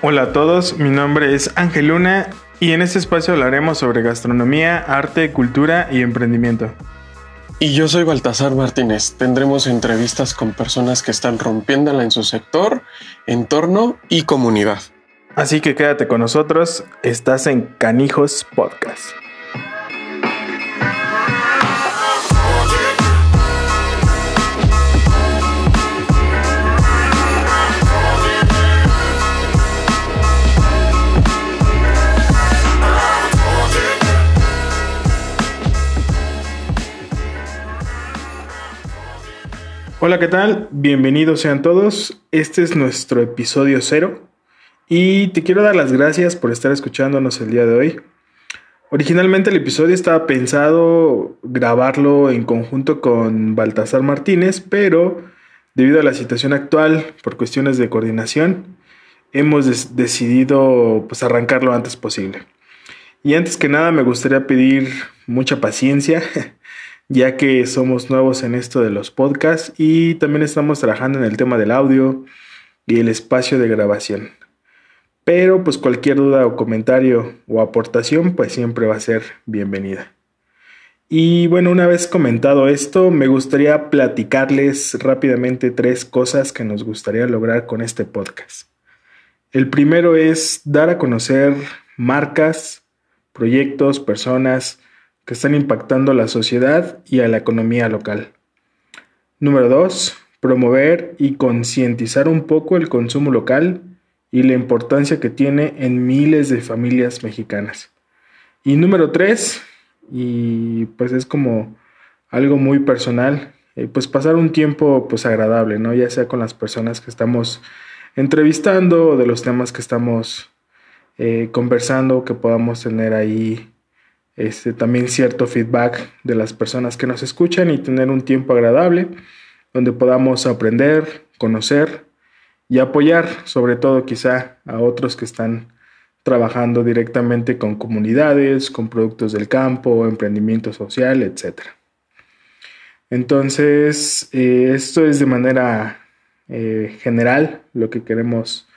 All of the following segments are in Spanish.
Hola a todos, mi nombre es Ángel Luna y en este espacio hablaremos sobre gastronomía, arte, cultura y emprendimiento. Y yo soy Baltasar Martínez. Tendremos entrevistas con personas que están rompiéndola en su sector, entorno y comunidad. Así que quédate con nosotros, estás en Canijos Podcast. Hola, ¿qué tal? Bienvenidos sean todos. Este es nuestro episodio cero y te quiero dar las gracias por estar escuchándonos el día de hoy. Originalmente el episodio estaba pensado grabarlo en conjunto con Baltasar Martínez, pero debido a la situación actual, por cuestiones de coordinación, hemos decidido pues, arrancarlo lo antes posible. Y antes que nada me gustaría pedir mucha paciencia ya que somos nuevos en esto de los podcasts y también estamos trabajando en el tema del audio y el espacio de grabación. Pero pues cualquier duda o comentario o aportación pues siempre va a ser bienvenida. Y bueno, una vez comentado esto, me gustaría platicarles rápidamente tres cosas que nos gustaría lograr con este podcast. El primero es dar a conocer marcas, proyectos, personas, que están impactando a la sociedad y a la economía local. Número 2. Promover y concientizar un poco el consumo local y la importancia que tiene en miles de familias mexicanas. Y número 3, y pues es como algo muy personal, eh, pues pasar un tiempo pues agradable, ¿no? Ya sea con las personas que estamos entrevistando o de los temas que estamos eh, conversando, que podamos tener ahí este, también cierto feedback de las personas que nos escuchan y tener un tiempo agradable donde podamos aprender, conocer y apoyar sobre todo quizá a otros que están trabajando directamente con comunidades, con productos del campo, emprendimiento social, etc. Entonces, eh, esto es de manera eh, general lo que queremos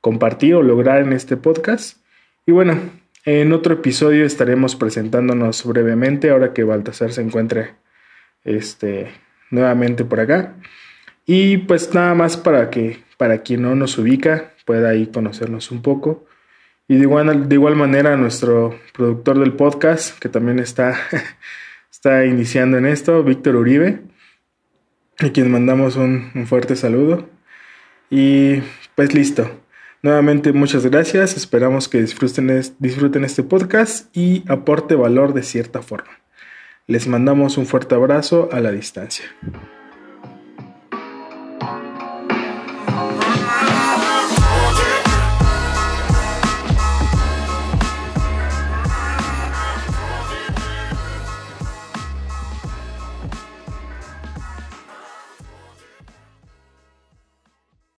compartir o lograr en este podcast. Y bueno, en otro episodio estaremos presentándonos brevemente ahora que Baltasar se encuentre este, nuevamente por acá. Y pues nada más para que para quien no nos ubica pueda ahí conocernos un poco. Y de igual, de igual manera nuestro productor del podcast, que también está, está iniciando en esto, Víctor Uribe, a quien mandamos un, un fuerte saludo. Y pues listo. Nuevamente muchas gracias, esperamos que disfruten, disfruten este podcast y aporte valor de cierta forma. Les mandamos un fuerte abrazo a la distancia.